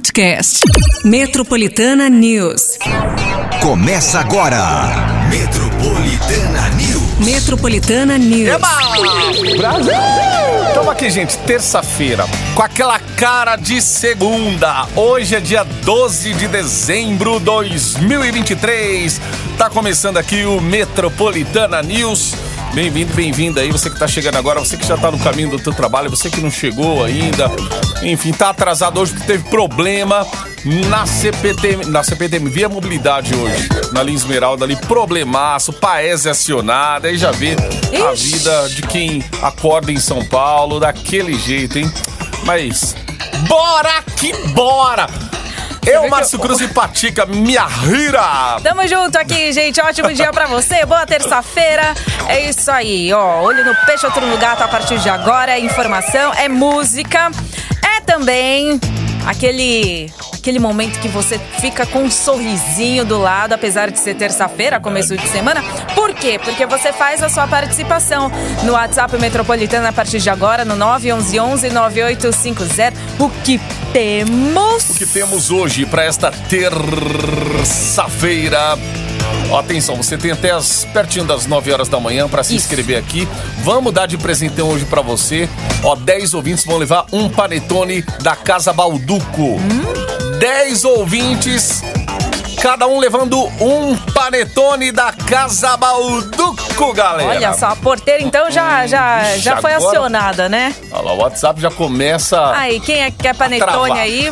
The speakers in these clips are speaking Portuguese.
podcast. Metropolitana News. Começa agora. Metropolitana News. Metropolitana News. Eba! Brasil! Estamos aqui, gente, terça-feira, com aquela cara de segunda. Hoje é dia 12 de dezembro de 2023. Tá começando aqui o Metropolitana News. Bem-vindo, bem-vinda aí, você que tá chegando agora, você que já tá no caminho do teu trabalho, você que não chegou ainda, enfim, tá atrasado hoje porque teve problema na CPTM, na CPTM, via mobilidade hoje, na linha Esmeralda ali, problemaço, Paese acionada, aí já vê a vida de quem acorda em São Paulo daquele jeito, hein? Mas, bora que bora! Eu, Márcio Cruz e Patica, minha rira! Tamo junto aqui, gente. Ótimo dia pra você. Boa terça-feira. É isso aí, ó. Olho no peixe, outro no gato a partir de agora. É informação, é música. Também aquele aquele momento que você fica com um sorrisinho do lado, apesar de ser terça-feira, começo de semana. Por quê? Porque você faz a sua participação no WhatsApp Metropolitana a partir de agora, no 911-9850. O que temos? O que temos hoje para esta terça-feira? Ó, atenção, você tem até as pertinho das 9 horas da manhã para se Isso. inscrever aqui. Vamos dar de presentão hoje para você. Ó, 10 ouvintes vão levar um panetone da Casa Balduco. Hum? 10 ouvintes, cada um levando um panetone da Casa Balduco, galera. Olha só, a porteira então já, já, Ixi, já foi agora- acionada, né? Olha lá, o WhatsApp já começa. Aí, quem é que quer panetone aí?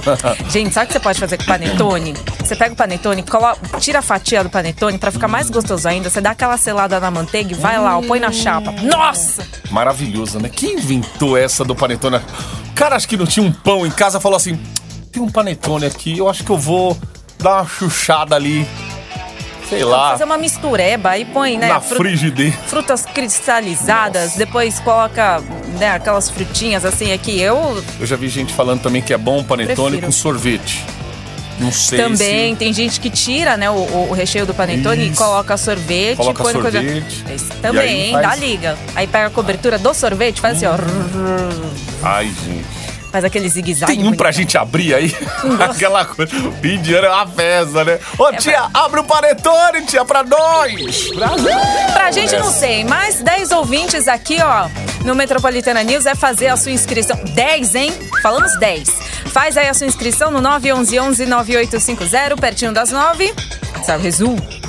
Gente, sabe o que você pode fazer com panetone? Você pega o panetone, coloca, tira a fatia do panetone pra ficar mais gostoso ainda. Você dá aquela selada na manteiga e vai lá, põe na chapa. Nossa! Maravilhoso, né? Quem inventou essa do panetone? O cara acho que não tinha um pão em casa, falou assim: tem um panetone aqui, eu acho que eu vou dar uma chuchada ali. Sei lá, Fazer uma mistureba aí põe, né? na frigideira. Frutas cristalizadas, depois coloca né, aquelas frutinhas assim aqui. Eu Eu já vi gente falando também que é bom panetone Prefiro. com sorvete. Não sei também se... tem gente que tira, né, o, o recheio do panetone e Isso. coloca sorvete, Coloca põe coisa- sorvete. E também, faz- Dá liga. Aí pega a cobertura do sorvete, faz assim, ó. Ai, gente. Faz aquele zigue-zague. Tem um pra bonitão. gente abrir aí? Aquela coisa. Fim de ano é uma festa, né? Ô, É tia, abre o panetone, tia, pra nós! Pra gente não sei, mas 10 ouvintes aqui, ó, no Metropolitana News é fazer a sua inscrição. 10, hein? Falamos 10. Faz aí a sua inscrição no 911-9850, pertinho das 9. Esse é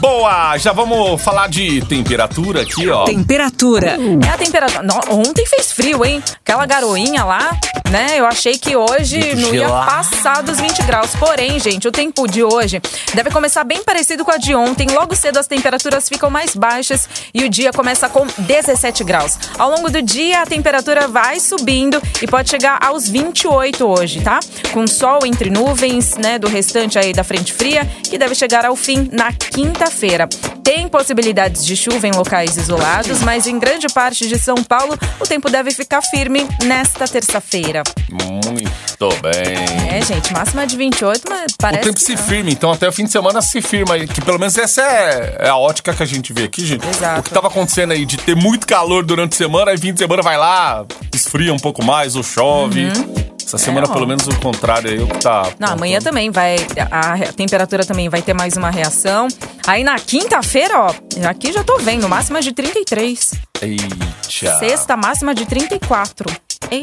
Boa! Já vamos falar de temperatura aqui, ó. Temperatura. É a temperatura. No- ontem fez frio, hein? Aquela garoinha lá, né? Eu achei que hoje Muito não ia gelado. passar dos 20 graus. Porém, gente, o tempo de hoje deve começar bem parecido com a de ontem. Logo cedo as temperaturas ficam mais baixas e o dia começa com 17 graus. Ao longo do dia, a temperatura vai subindo e pode chegar aos 28 hoje, tá? Com sol entre nuvens, né? Do restante aí da frente fria, que deve chegar ao fim na quinta-feira. Tem possibilidades de chuva em locais isolados, mas em grande parte de São Paulo o tempo deve ficar firme nesta terça-feira. Muito bem. É, gente, máxima de 28, mas parece o tempo que se não. firme, então até o fim de semana se firma aí. Que pelo menos essa é, é a ótica que a gente vê aqui, gente. Exato. O que tava acontecendo aí de ter muito calor durante a semana, aí fim de semana vai lá, esfria um pouco mais ou chove. Essa semana, ó. pelo menos, o contrário aí, o que tá. Uhum. Não, amanhã também vai. A, a temperatura também vai ter mais uma reação. Aí na quinta-feira, ó, aqui já tô vendo, máxima de 33. Eita. Sexta, máxima de 34. Ei,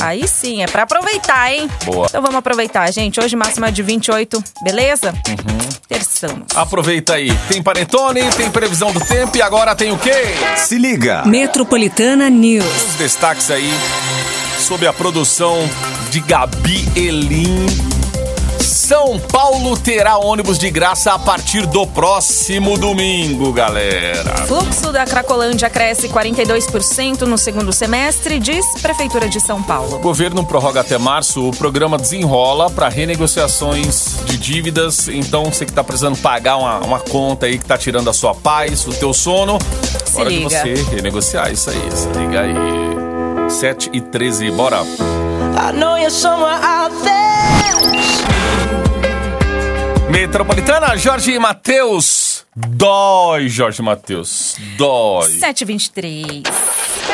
aí sim, é pra aproveitar, hein? Boa. Então vamos aproveitar, gente. Hoje máxima de 28, beleza? Uhum. Terçamos. Aproveita aí. Tem panetone, tem previsão do tempo e agora tem o quê? Se liga. Metropolitana News. Os destaques aí sob a produção de Gabi Elim. São Paulo terá ônibus de graça a partir do próximo domingo, galera. Fluxo da Cracolândia cresce 42% no segundo semestre, diz Prefeitura de São Paulo. O governo prorroga até março o programa Desenrola para renegociações de dívidas. Então, você que está precisando pagar uma, uma conta aí que tá tirando a sua paz, o teu sono, Se hora liga. de você renegociar isso aí. Se liga aí. 7 e 13, bora. Metropolitana, Jorge Matheus. Dói, Jorge Matheus. Dói. 723.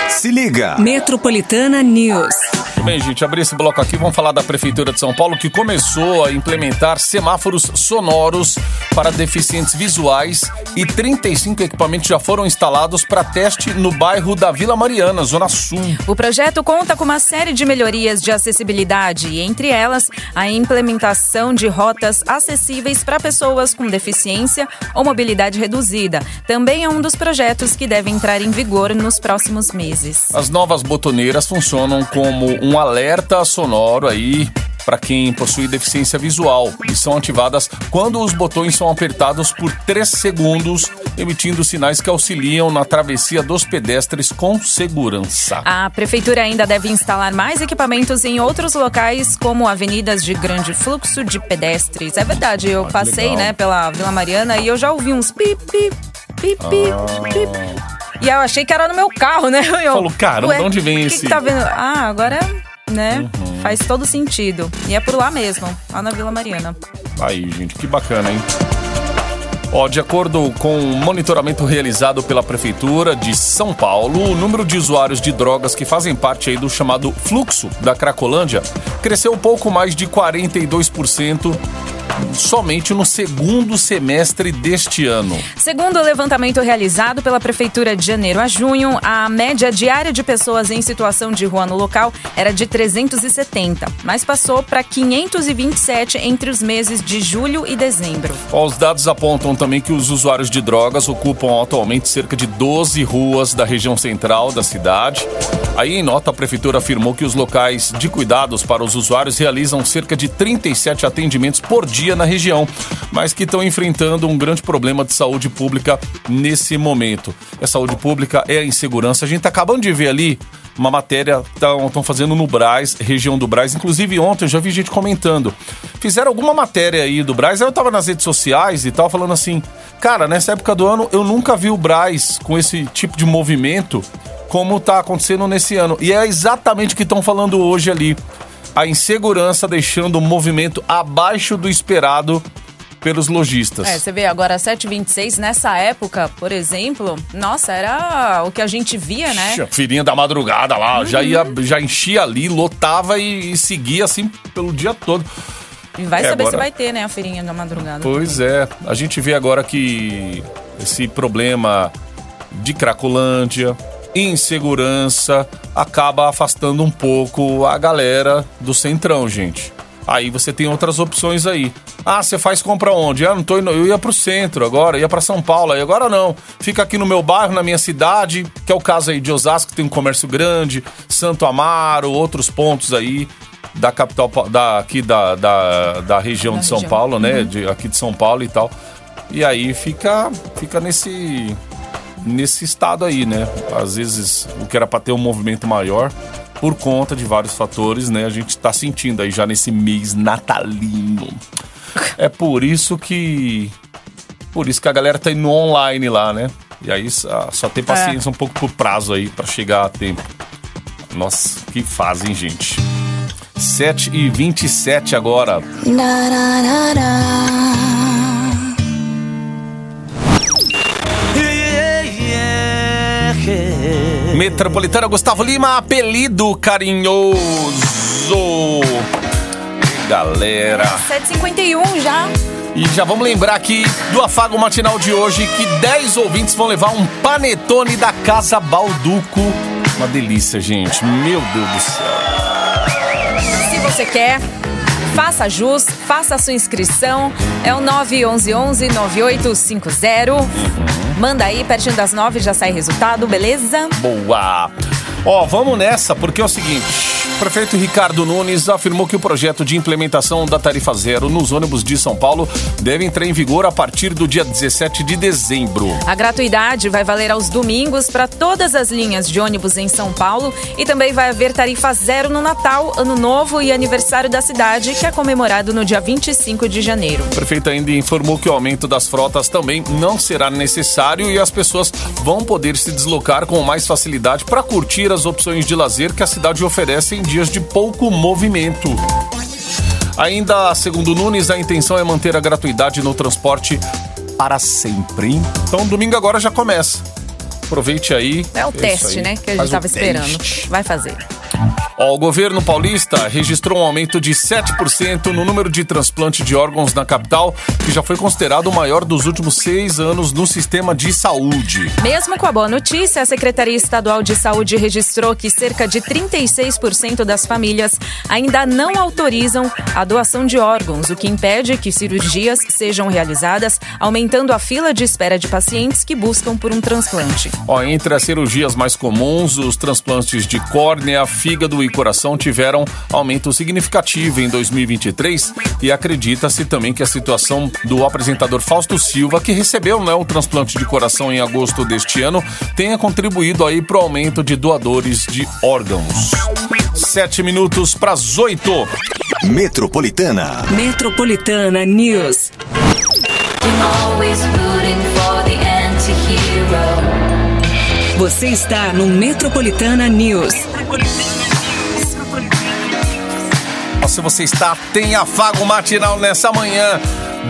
Se liga. Metropolitana News. Bem, gente, abrir esse bloco aqui, vamos falar da Prefeitura de São Paulo que começou a implementar semáforos sonoros para deficientes visuais e 35 equipamentos já foram instalados para teste no bairro da Vila Mariana, Zona Sul. O projeto conta com uma série de melhorias de acessibilidade e, entre elas, a implementação de rotas acessíveis para pessoas com deficiência ou mobilidade reduzida. Também é um dos projetos que deve entrar em vigor nos próximos meses. As novas botoneiras funcionam como um alerta sonoro aí para quem possui deficiência visual e são ativadas quando os botões são apertados por 3 segundos, emitindo sinais que auxiliam na travessia dos pedestres com segurança. A prefeitura ainda deve instalar mais equipamentos em outros locais, como avenidas de grande fluxo de pedestres. É verdade, eu Ah, passei, legal. né, pela Vila Mariana e eu já ouvi uns pip, pip, pip, pip, pip. E eu achei que era no meu carro, né? Eu. Falou, ué, de onde vem esse- Que tá vendo? Ah, agora, né? Uhum. Faz todo sentido. E é por lá mesmo, lá na Vila Mariana. Aí, gente, que bacana, hein? Ó, de acordo com o monitoramento realizado pela Prefeitura de São Paulo, o número de usuários de drogas que fazem parte aí do chamado fluxo da Cracolândia cresceu um pouco mais de 42% somente no segundo semestre deste ano. Segundo o levantamento realizado pela Prefeitura de janeiro a junho, a média diária de pessoas em situação de rua no local era de 370, mas passou para 527 entre os meses de julho e dezembro. Os dados apontam também que os usuários de drogas ocupam atualmente cerca de 12 ruas da região central da cidade. Aí, em nota, a prefeitura afirmou que os locais de cuidados para os usuários realizam cerca de 37 atendimentos por dia na região, mas que estão enfrentando um grande problema de saúde pública nesse momento. A saúde pública é a insegurança. A gente tá acabando de ver ali uma matéria estão fazendo no Braz, região do Braz. Inclusive ontem eu já vi gente comentando. Fizeram alguma matéria aí do Braz, aí eu tava nas redes sociais e tal, falando assim, cara, nessa época do ano eu nunca vi o Braz com esse tipo de movimento como tá acontecendo nesse ano. E é exatamente o que estão falando hoje ali. A insegurança deixando o movimento abaixo do esperado pelos lojistas. É, você vê agora 726, nessa época, por exemplo, nossa, era o que a gente via, né? Feirinha da madrugada lá, já ia, já enchia ali, lotava e, e seguia assim pelo dia todo. E vai É, saber se agora- vai ter, né, a feirinha da madrugada. Pois é, a gente vê agora que esse problema de Cracolândia, insegurança, acaba afastando um pouco a galera do centrão, gente. Aí você tem outras opções aí. Ah, você faz compra onde? Ah, não tô indo, eu ia pro centro agora, ia pra São Paulo, aí agora não. Fica aqui no meu bairro, na minha cidade, que é o caso aí de Osasco, que tem um comércio grande, Santo Amaro, outros pontos aí da capital, da, aqui da, da, da região Da de São região. Paulo, né? De, aqui de São Paulo e tal. E aí fica, fica nesse, nesse estado aí, né? Às vezes o que era pra ter um movimento maior, por conta de vários fatores, né? A gente tá sentindo aí já nesse mês natalino. É por isso que. Por isso que a galera tá indo online lá, né? E aí só, só ter paciência um pouco por prazo aí pra chegar a tempo. Nossa, que fazem, gente. 7 e 27 agora. Metropolitana Gustavo Lima, apelido carinhoso. Galera. 751 já. E já vamos lembrar aqui do afago matinal de hoje que 10 ouvintes vão levar um panetone da Casa Balduco. Uma delícia, gente. Meu Deus do céu. Se você quer, faça jus, faça a sua inscrição. É o 911-9850. Manda aí, pertinho das 9 já sai resultado, beleza? Boa! Ó, vamos nessa, porque é o seguinte: prefeito Ricardo Nunes afirmou que o projeto de implementação da tarifa zero nos ônibus de São Paulo deve entrar em vigor a partir do dia 17 de dezembro. A gratuidade vai valer aos domingos para todas as linhas de ônibus em São Paulo e também vai haver tarifa zero no Natal, Ano Novo e aniversário da cidade, que é comemorado no dia 25 de janeiro. O prefeito ainda informou que o aumento das frotas também não será necessário e as pessoas vão poder se deslocar com mais facilidade para curtir as opções de lazer que a cidade oferece em dias de pouco movimento. Ainda, segundo Nunes, a intenção é manter a gratuidade no transporte para sempre. Então, domingo agora já começa. Aproveite aí. É o teste, aí. né? Que a gente Faz o tava esperando. Vai fazer. Ó, o governo paulista registrou um aumento de 7% no número de transplante de órgãos na capital, que já foi considerado o maior dos últimos seis anos no sistema de saúde. Mesmo com a boa notícia, a Secretaria Estadual de Saúde registrou que cerca de 36% das famílias ainda não autorizam a doação de órgãos, o que impede que cirurgias sejam realizadas, aumentando a fila de espera de pacientes que buscam por um transplante. Ó, entre as cirurgias mais comuns, os transplantes de córnea, fígado e coração tiveram aumento significativo em 2023 e acredita-se também que a situação do apresentador Fausto Silva, que recebeu né, o transplante de coração em agosto deste ano, tenha contribuído aí para o aumento de doadores de órgãos. Sete minutos para as oito. Metropolitana. Metropolitana News. Você está no Metropolitana News. Se você está, tem afago matinal nessa manhã.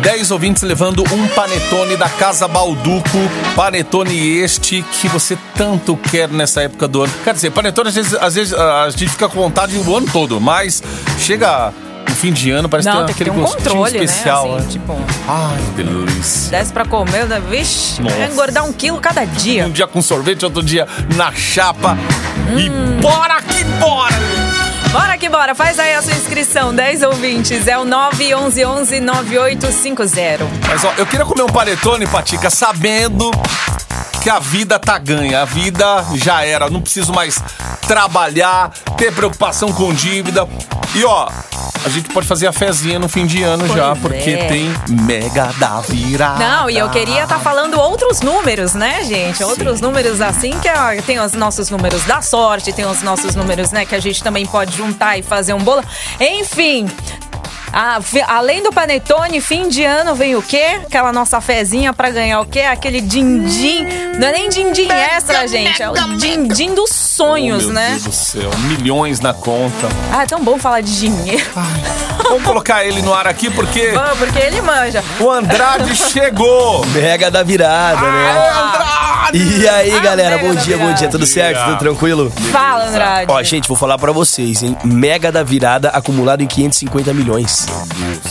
10 ouvintes levando um panetone da Casa Balduco. Panetone este que você tanto quer nessa época do ano. Quer dizer, panetone às vezes, às vezes a gente fica com vontade o ano todo, mas chega no fim de ano, parece Não, ter tem que ter aquele um gostinho controle, especial. né? Assim, né? tipo, Ai, delícia. desce pra comer, né? vixe, vai engordar um quilo cada dia. Um dia com sorvete, outro dia na chapa. E Hum. bora que bora! Bora que bora, faz aí a sua inscrição, 10 ouvintes, é o 911-9850. Mas ó, eu queria comer um panetone, Patica, sabendo que a vida tá ganha. A vida já era. Não preciso mais trabalhar, ter preocupação com dívida. E ó, a gente pode fazer a fezinha no fim de ano Pois já, é. porque tem Mega da Virada. Não, e eu queria estar falando outros números, né, gente? Outros números assim, que ó, tem os nossos números da sorte, tem os nossos números, né, que a gente também pode juntar e fazer um bolo. Enfim. A- fi- além do panetone, fim de ano vem o quê? Aquela nossa fezinha pra ganhar o quê? Aquele din-din. Não é nem din-din extra, gente. É o din-din dos sonhos, Oh, meu né? Deus do céu, milhões na conta. Ah, é tão bom falar de dinheiro. Vamos colocar ele no ar aqui porque Bom, porque ele manja. o Andrade chegou. Mega da virada, né? E aí, galera, bom dia, bom dia, tudo certo? Tudo tranquilo? Fala, Andrade. Ó, gente, vou falar pra vocês, hein? Mega da virada acumulado em 550 milhões.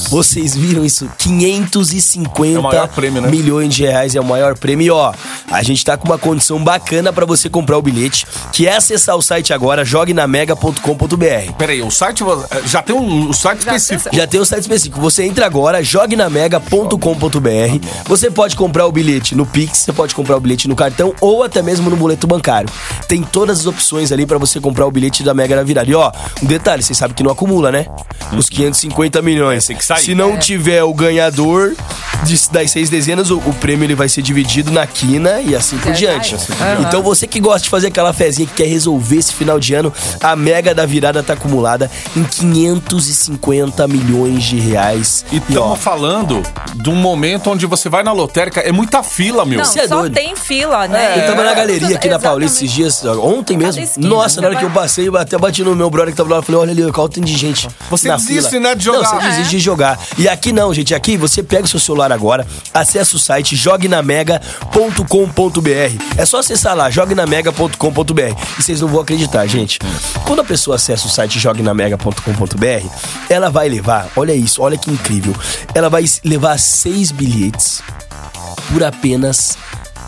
Vocês viram isso? 550 É prêmio, né? milhões de reais é o maior prêmio. E ó, a gente tá com uma condição bacana pra você comprar o bilhete, que é acessar o site agora, joguenamega.com.br. Peraí, o site já tem um, um site específico. Já tem o site específico. Você entra agora, joguenamega.com.br. Você pode comprar o bilhete no Pix, você pode comprar o bilhete no cartão ou até mesmo no boleto bancário. Tem todas as opções ali pra você comprar o bilhete da Mega da Virada. E ó, um detalhe, vocês sabem que não acumula, né? Os 550 milhões. Tem que sair. Se não tiver o ganhador das seis dezenas, o, o prêmio ele vai ser dividido na quina e assim por É, diante. vai. Aham. Então você que gosta de fazer aquela fezinha que quer resolver esse final de ano, a Mega da Virada tá acumulada em 550 milhões de reais. E estamos falando de um momento onde você vai na lotérica, é muita fila, meu. Não, Você é só doido. tem fila, né? Eu tava na galeria aqui na Exatamente. Paulista esses dias, ontem mesmo. esquina, Nossa, na hora que eu passei, eu até bati no meu brother que tava lá e falei: olha ali, qual tem de gente. Você na desiste, fila. né, de jogar. Não, você desiste de jogar. E aqui não, gente. Aqui você pega o seu celular agora, acessa o site joguenamega.com.br. É só acessar lá, joguenamega.com.br. E vocês não vão acreditar, gente. Quando a pessoa acessa o site joguenamega.com.br, ela vai levar, olha isso, olha que incrível. Ela vai levar seis bilhetes por apenas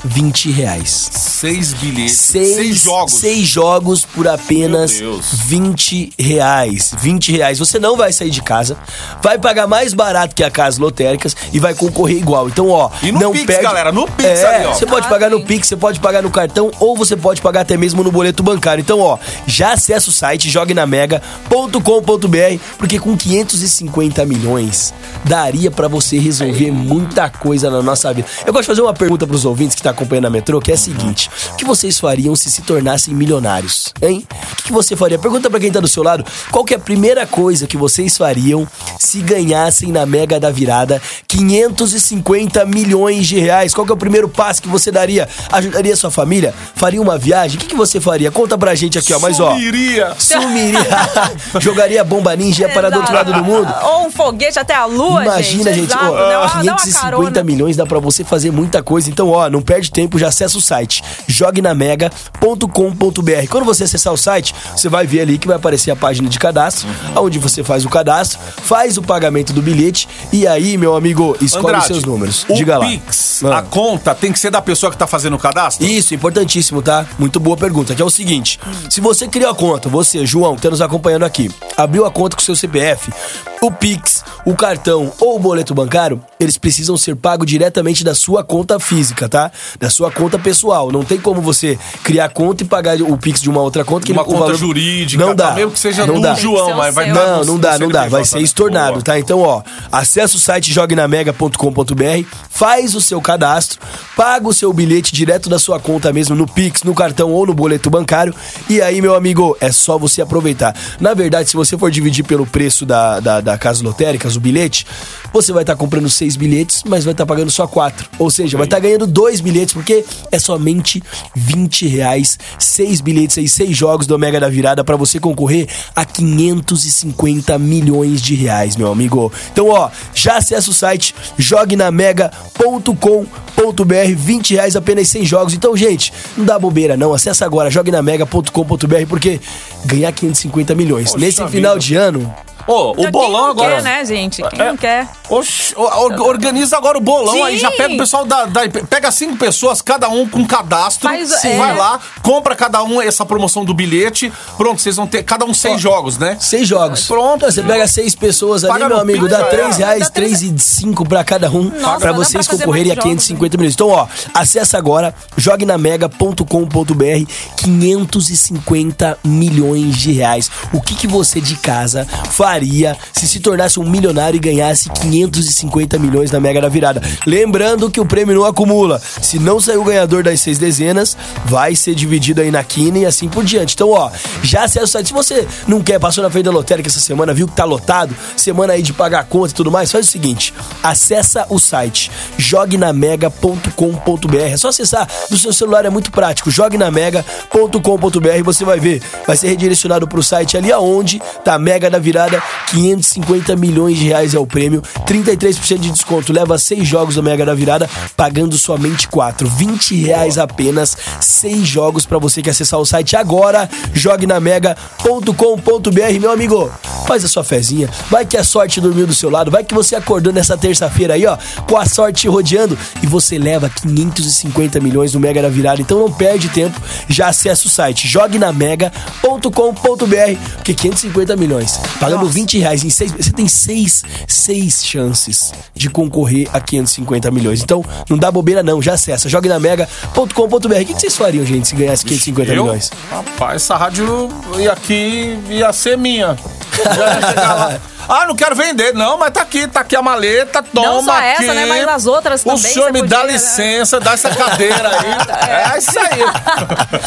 20 reais. Seis bilhetes, Seis, seis jogos. Seis jogos por apenas Meu Deus. 20 reais. 20 reais. Você não vai sair de casa, vai pagar mais barato que a Casa Lotéricas e vai concorrer igual. Então, ó, E no não Pix, perde. galera, no Pix é, ali, ó. Você pode Ah, pagar no. Pix, você pode pagar no cartão ou você pode pagar até mesmo no boleto bancário. Então, ó, já acessa o site joguenamega.com.br porque com 550 milhões daria pra você resolver muita coisa na nossa vida. Eu gosto de fazer uma pergunta pros ouvintes que tá acompanhando a metrô, que é a seguinte: o que vocês fariam se se tornassem milionários? Hein? O que, que você faria? Pergunta pra quem tá do seu lado, qual que é a primeira coisa que vocês fariam se ganhassem na Mega da Virada 550 milhões de reais? Qual que é o primeiro passo que você daria? Ajudaria sua família? Faria uma viagem? O que, que você faria? Conta pra gente aqui, ó. Mas ó, Sumiria. sumiria. Jogaria bomba ninja e ia parar do outro lado do mundo? Ou um foguete até a lua, Imagina, gente, Exato, ó, dá uma- dá uma 550 carona. milhões dá pra você fazer muita coisa. Então, ó, não perde perde tempo, já acessa o site jognamega.com.br. Quando você acessar o site, você vai ver ali que vai aparecer a página de cadastro, onde você faz o cadastro, faz o pagamento do bilhete e aí, meu amigo, escolhe os Andrade, seus números. O Diga lá. Pix, Ah. a conta, tem que ser da pessoa que tá fazendo o cadastro? Isso, importantíssimo, tá? Muito boa pergunta. Que é o seguinte: se você criou a conta, você, João, que tá nos acompanhando aqui, abriu a conta com seu CPF, o Pix, o cartão ou o boleto bancário, eles precisam ser pagos diretamente da sua conta física, tá? Da sua conta pessoal. Não tem como você criar conta e pagar o Pix de uma outra conta que Uma o conta valor- jurídica, Não dá. tá? mesmo que seja não do dá. João, mas vai Não, no- não dá, não dá. Vai ser estornado, tá? Então, ó, acessa o site jognamega.com.br, faz o seu cadastro, paga o seu bilhete direto da sua conta mesmo, no Pix, no cartão ou no boleto bancário. E aí, meu amigo, é só você aproveitar. Na verdade, se você for dividir pelo preço da, da, da Casa Lotéricas, o bilhete, você vai estar comprando seis bilhetes, mas vai estar pagando só quatro. Ou seja, vai estar ganhando dois bilhetes, porque é somente 20 reais, seis bilhetes aí, seis jogos do Omega da Virada para você concorrer a 550 milhões de reais, meu amigo. Então, ó, já acessa o site jognamega.com.br, 20 reais apenas 100 jogos. Então, gente, não dá bobeira não, acessa agora jognamega.com.br porque ganhar 550 milhões Poxa nesse vida. final de ano, Ô, o Quem bolão não agora. quer, né, gente? Quem É. não quer? Oxi, o- or- organiza agora o bolão Sim. aí, já pega o pessoal da, da- Pega cinco pessoas, cada um com cadastro. Faz- é. Vai lá, compra cada um essa promoção do bilhete. Pronto, vocês vão ter cada um seis jogos, né? Seis jogos. Pronto. Você pega seis pessoas ali, Paga meu no amigo, dá três era. reais, Dá três- três e cinco pra cada um, Nossa, pra vocês pra concorrerem a mais jogos, 550 milhões. Então, ó, acessa agora, jognamega.com.br, 550 milhões de reais. O que, que você de casa faria se se tornasse um milionário e ganhasse 550 milhões na Mega da Virada? Lembrando que o prêmio não acumula. Se não sair o ganhador das seis dezenas, vai ser dividido aí na quina e assim por diante. Então, ó, já acessa o site. Se você não quer, passou na frente da lotérica essa semana, viu que tá lotado, semana aí de pagar conta e tudo mais, faz o seguinte: acessa o site jognamega.com.br. É só acessar no seu celular, é muito prático. jognamega.com.br, você vai ver, vai ser redirecionado pro site ali aonde tá a Mega da Virada, 550 milhões de reais é o prêmio, 33% de desconto, leva seis jogos do Mega da Virada, pagando somente quatro, 20 reais apenas, seis jogos pra você que acessar o site agora, jognamega.com.br, meu amigo. Faz a sua fezinha, vai que a sorte dormiu do seu lado, vai que você acordou nessa terça-feira aí, ó, com a sorte te rodeando. E você leva 550 milhões no Mega da Virada. Então não perde tempo, já acessa o site. Jognamega.com.br, porque 550 milhões, pagando 20 reais em seis, você tem seis, seis chances de concorrer a 550 milhões. Então não dá bobeira não, já acessa jognamega.com.br. O que, que vocês fariam, gente, se ganhasse 550 Eu? milhões? Rapaz, essa rádio ia aqui ia ser minha. Já ia chegar lá. Ah, não quero vender. Não, mas tá aqui, tá aqui a maleta, toma Não só aqui. essa, né, mas as outras O também senhor você me dá podia, né? licença, dá essa cadeira aí. é isso aí.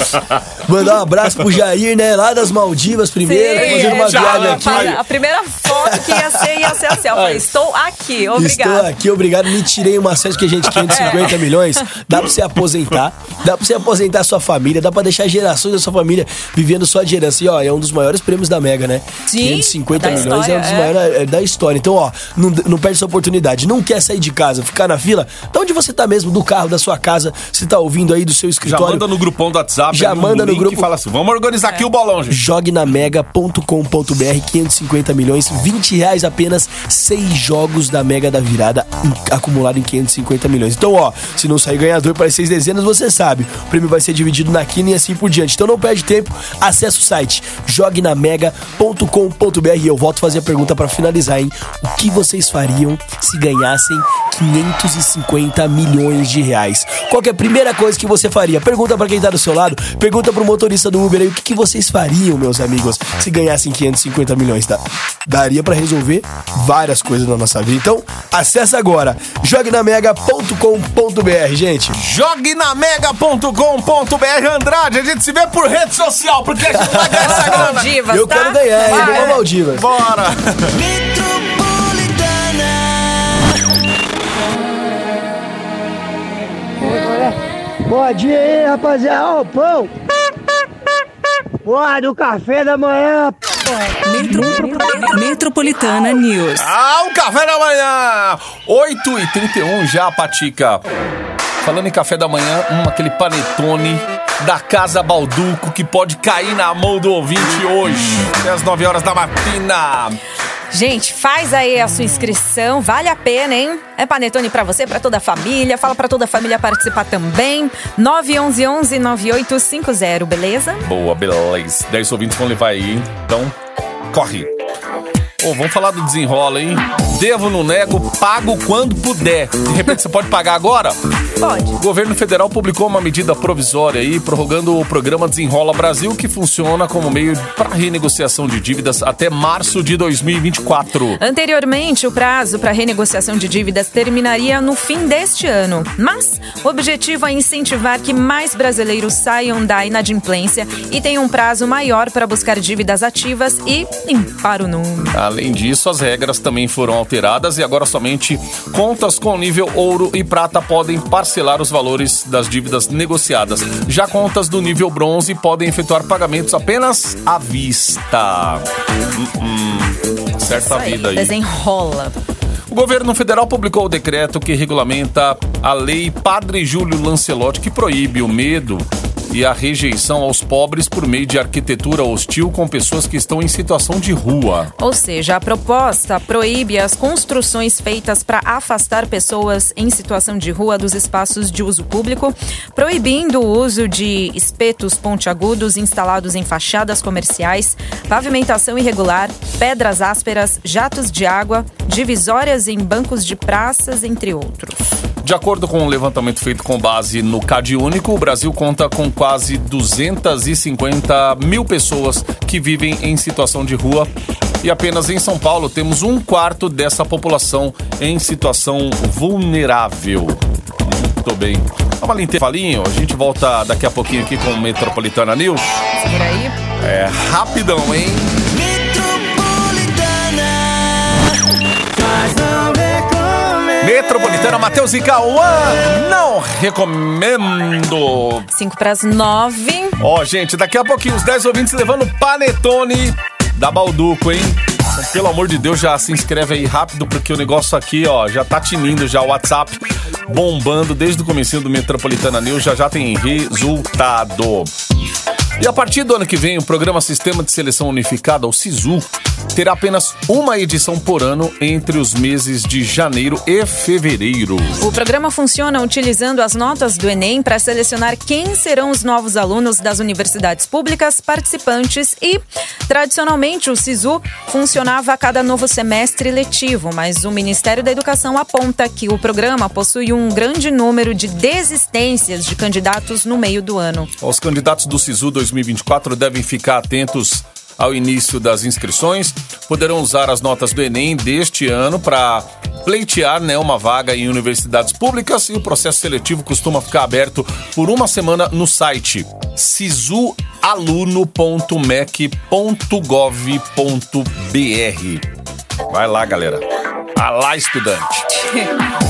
Mandar um abraço pro Jair, né? Lá das Maldivas primeiro, Sim, fazendo uma é, já, viagem aqui. A primeira foto que ia ser, ia ser assim. Eu falei, estou aqui, obrigada. Estou aqui, obrigado. Me tirei uma série que a gente 550 É. milhões. Dá pra você aposentar. Dá pra você aposentar a sua família. Dá pra deixar gerações da sua família vivendo só de herança. E ó, é um dos maiores prêmios da Mega, né? Sim, 550 da milhões é um dos história, é. maiores é, da história. Então, ó, não, não perde essa oportunidade. Não quer sair de casa, ficar na fila? Da onde você tá mesmo? Do carro, da sua casa. Você tá ouvindo aí do seu Já escritório? manda no grupão do WhatsApp. Já manda no grupo. E fala assim, vamos organizar aqui o bolão, gente. jognamega.com.br 550 milhões, 20 reais apenas, seis jogos da Mega da Virada acumulado em 550 milhões. Então, ó, se não sair ganhador para as seis dezenas, você sabe, o prêmio vai ser dividido na quina e assim por diante. Então não perde tempo, acessa o site jognamega.com.br e eu volto a fazer a pergunta para finalizar, hein? O que vocês fariam se ganhassem 550 milhões de reais? Qual que é a primeira coisa que você faria? Pergunta para quem tá do seu lado, pergunta pro motorista do Uber aí o que, que vocês fariam, meus amigos, se ganhassem 550 milhões. Dá- Daria para resolver várias coisas na nossa vida. Então, acessa agora jognamega.com.br, gente. Jognamega.com.br Andrade, a gente se vê por rede social, porque a gente vai ganhar essa grana. Maldivas, Eu tá? quero ganhar, hein? Vai. Vamos Maldivas. Bora! Bom dia aí, rapaziada. Ó, o pão. Porra, do café da manhã. Metro- Metropolitana News. Ah, o café da manhã! 8h31 já, Patica. Falando em café da manhã, hum, aquele panetone da Casa Balduco que pode cair na mão do ouvinte hoje, até as 9 horas da matina. Gente, faz aí a sua inscrição, vale a pena, hein? É panetone pra você, pra toda a família. Fala pra toda a família participar também. 911 9850, beleza? Boa, beleza. 10 ouvintes vão levar aí, então corre. Ô, vamos falar do desenrola, hein? Devo, não nego, pago quando puder. De repente você pode pagar agora? Pode. O governo federal publicou uma medida provisória aí, prorrogando o programa Desenrola Brasil, que funciona como meio para renegociação de dívidas até março de 2024. Anteriormente, o prazo para renegociação de dívidas terminaria no fim deste ano. Mas o objetivo é incentivar que mais brasileiros saiam da inadimplência e tenham um prazo maior para buscar dívidas ativas e limpar o número. Além disso, as regras também foram alteradas e agora somente contas com nível ouro e prata podem parcelar os valores das dívidas negociadas. Já contas do nível bronze podem efetuar pagamentos apenas à vista. Hum, hum, certa vida aí. Desenrola. O governo federal publicou o decreto que regulamenta a lei Padre Júlio Lancelotti, que proíbe o medo e a rejeição aos pobres por meio de arquitetura hostil com pessoas que estão em situação de rua. Ou seja, a proposta proíbe as construções feitas para afastar pessoas em situação de rua dos espaços de uso público, proibindo o uso de espetos pontiagudos instalados em fachadas comerciais, pavimentação irregular, pedras ásperas, jatos de água, divisórias em bancos de praças, entre outros. De acordo com um levantamento feito com base no CAD Único, o Brasil conta com quase 250 mil pessoas que vivem em situação de rua. E apenas em São Paulo temos um quarto dessa população em situação vulnerável. Muito bem. Dá uma intervalinho, a gente volta daqui a pouquinho aqui com o Metropolitana News. Segura aí. É rapidão, hein? Metropolitana, Matheus e Cauã, não recomendo. 5 para as 9. Ó, gente, daqui a pouquinho os 10 ouvintes levando panetone da Balduco, hein? Então, pelo amor de Deus, já se inscreve aí rápido, porque o negócio aqui, ó, já tá tinindo já o WhatsApp bombando desde o comecinho do Metropolitana News, já já tem resultado. E a partir do ano que vem, o programa Sistema de Seleção Unificada, o SISU, terá apenas uma edição por ano entre os meses de janeiro e fevereiro. O programa funciona utilizando as notas do Enem para selecionar quem serão os novos alunos das universidades públicas participantes e, tradicionalmente, o SISU funcionava a cada novo semestre letivo, mas o Ministério da Educação aponta que o programa possui um grande número de desistências de candidatos no meio do ano. Os candidatos do SISU 2024 devem ficar atentos ao início das inscrições. Poderão usar as notas do Enem deste ano para pleitear né, uma vaga em universidades públicas e o processo seletivo costuma ficar aberto por uma semana no site sisualuno.mec.gov.br. Vai lá, galera. Alá, estudante.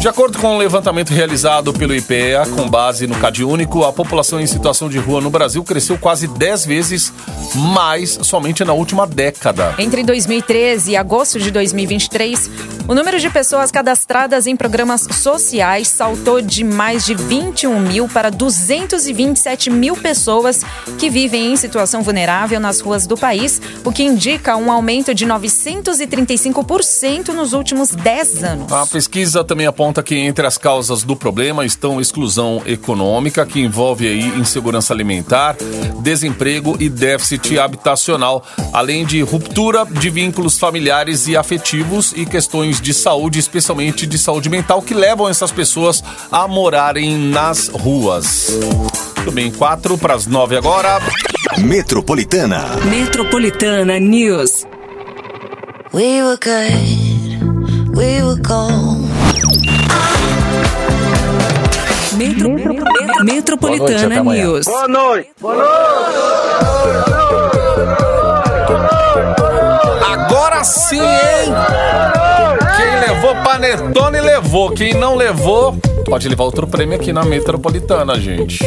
De acordo com um levantamento realizado pelo IPEA, com base no CAD Único, a população em situação de rua no Brasil cresceu quase 10 vezes mais somente na última década. Entre 2013 e agosto de 2023, o número de pessoas cadastradas em programas sociais saltou de mais de 21 mil para 227 mil pessoas que vivem em situação vulnerável nas ruas do país, o que indica um aumento de 935% nos últimos 10 anos. A pesquisa também aponta que entre as causas do problema estão exclusão econômica, que envolve aí insegurança alimentar, desemprego e déficit habitacional, além de ruptura de vínculos familiares e afetivos e questões de saúde, especialmente de saúde mental, que levam essas pessoas a morarem nas ruas. Tudo bem, quatro para as nove agora. Metropolitana. Metropolitana News. We were good, we were gold. Metro, Metro- Boa Metropolitana noite, até amanhã. News. Agora sim, hein? Quem levou panetone levou. Quem não levou, pode levar outro prêmio aqui na Metropolitana, gente.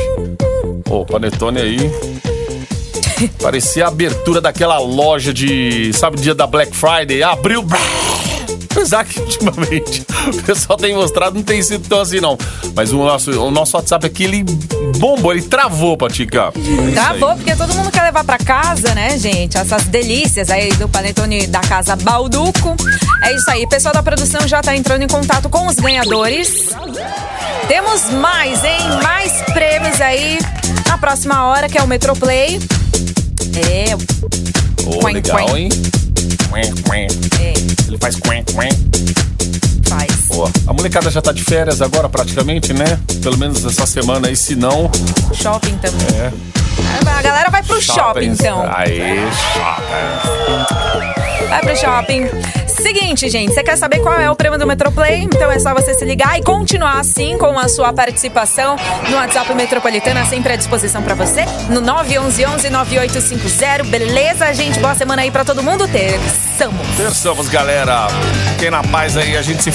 Ô, panetone aí. Parecia a abertura daquela loja de. Sabe, dia da Black Friday? Abriu. Apesar que ultimamente o pessoal tem mostrado, não tem sido tão assim, não. Mas o nosso, o nosso WhatsApp aqui, ele bombou, ele travou, Patica. Travou, porque todo mundo quer levar pra casa, né, gente? Essas delícias aí do panetone da casa Balduco. É isso aí, o pessoal da produção já tá entrando em contato com os ganhadores. Temos mais, hein? Mais prêmios aí na próxima hora, que é o Metroplay. É, Quen, legal, hein? É, Ele faz quen, quen. Faz. Boa. A molecada já tá de férias agora, praticamente, né? Pelo menos essa semana aí, se não. Shopping também. É. A galera vai pro shopping, shoppings. então. Aê, shopping. Vai pro shopping. Seguinte, gente, você quer saber qual é o prêmio do Metroplay? Então é só você se ligar e continuar assim com a sua participação no WhatsApp Metropolitana, sempre à disposição pra você, no 911-9850. Beleza, gente? Boa semana aí pra todo mundo. Terçamos. Terçamos, galera. Fiquem na paz aí, a gente se